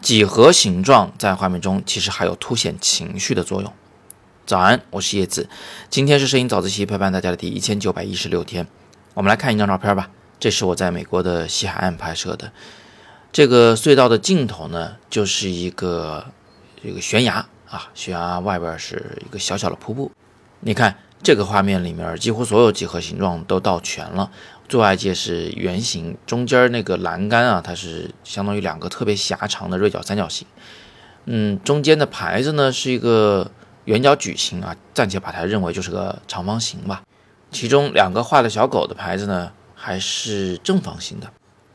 几何形状在画面中其实还有凸显情绪的作用。早安，我是叶子，今天是摄影早自习陪伴大家的第一千九百一十六天。我们来看一张照片吧，这是我在美国的西海岸拍摄的。这个隧道的尽头呢，就是一个这个悬崖啊，悬崖外边是一个小小的瀑布。你看这个画面里面，几乎所有几何形状都倒全了。最外界是圆形，中间那个栏杆啊，它是相当于两个特别狭长的锐角三角形。嗯，中间的牌子呢是一个圆角矩形啊，暂且把它认为就是个长方形吧。其中两个画的小狗的牌子呢还是正方形的。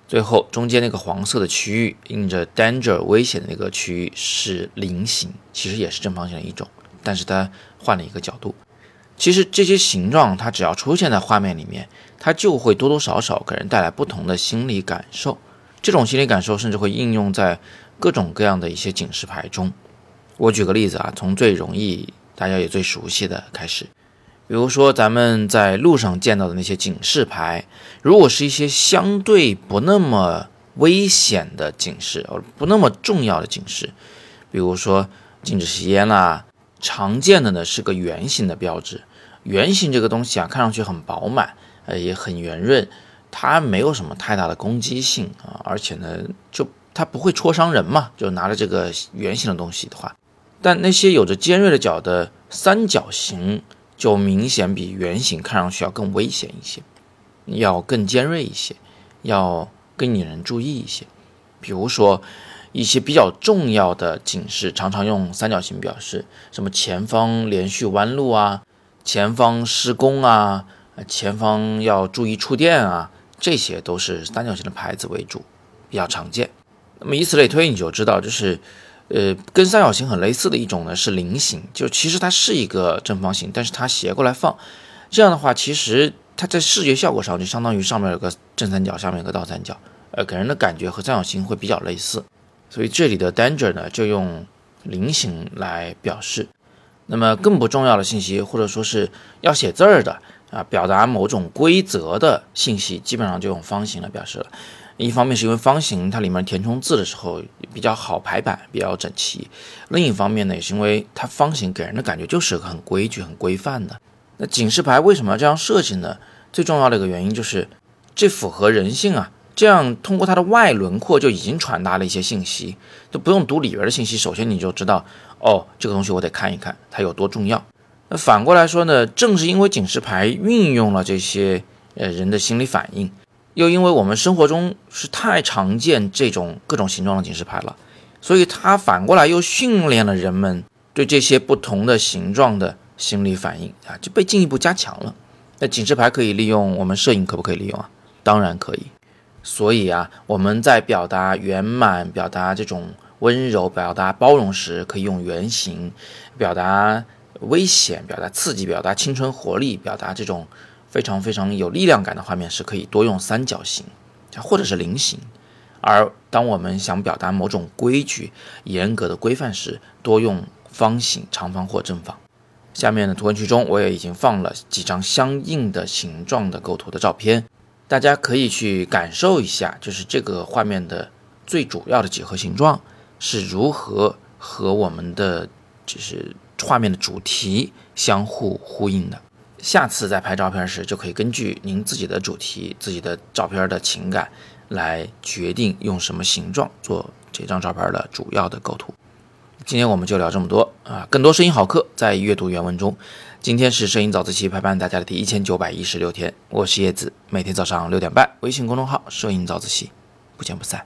最后中间那个黄色的区域印着 danger 危险的那个区域是菱形，其实也是正方形的一种，但是它换了一个角度。其实这些形状，它只要出现在画面里面，它就会多多少少给人带来不同的心理感受。这种心理感受甚至会应用在各种各样的一些警示牌中。我举个例子啊，从最容易、大家也最熟悉的开始，比如说咱们在路上见到的那些警示牌，如果是一些相对不那么危险的警示，而不那么重要的警示，比如说禁止吸烟啦，常见的呢是个圆形的标志。圆形这个东西啊，看上去很饱满，呃，也很圆润，它没有什么太大的攻击性啊，而且呢，就它不会戳伤人嘛，就拿着这个圆形的东西的话，但那些有着尖锐的角的三角形，就明显比圆形看上去要更危险一些，要更尖锐一些，要更引人注意一些。比如说一些比较重要的警示，常常用三角形表示，什么前方连续弯路啊。前方施工啊，前方要注意触电啊，这些都是三角形的牌子为主，比较常见。那么以此类推，你就知道，就是，呃，跟三角形很类似的一种呢是菱形，就其实它是一个正方形，但是它斜过来放，这样的话，其实它在视觉效果上就相当于上面有个正三角，下面有个倒三角，呃，给人的感觉和三角形会比较类似。所以这里的 danger 呢，就用菱形来表示。那么更不重要的信息，或者说是要写字儿的啊，表达某种规则的信息，基本上就用方形来表示了。一方面是因为方形它里面填充字的时候比较好排版，比较整齐；另一方面呢，也是因为它方形给人的感觉就是很规矩、很规范的。那警示牌为什么要这样设计呢？最重要的一个原因就是这符合人性啊。这样通过它的外轮廓就已经传达了一些信息，都不用读里边的信息，首先你就知道，哦，这个东西我得看一看它有多重要。那反过来说呢，正是因为警示牌运用了这些呃人的心理反应，又因为我们生活中是太常见这种各种形状的警示牌了，所以它反过来又训练了人们对这些不同的形状的心理反应啊，就被进一步加强了。那警示牌可以利用，我们摄影可不可以利用啊？当然可以。所以啊，我们在表达圆满、表达这种温柔、表达包容时，可以用圆形；表达危险、表达刺激、表达青春活力、表达这种非常非常有力量感的画面时，可以多用三角形，或者是菱形；而当我们想表达某种规矩、严格的规范时，多用方形、长方或正方。下面的图文区中，我也已经放了几张相应的形状的构图的照片。大家可以去感受一下，就是这个画面的最主要的几何形状是如何和我们的就是画面的主题相互呼应的。下次在拍照片时，就可以根据您自己的主题、自己的照片的情感来决定用什么形状做这张照片的主要的构图。今天我们就聊这么多啊！更多声音好课在阅读原文中。今天是摄影早自习陪伴大家的第一千九百一十六天，我是叶子，每天早上六点半，微信公众号“摄影早自习”，不见不散。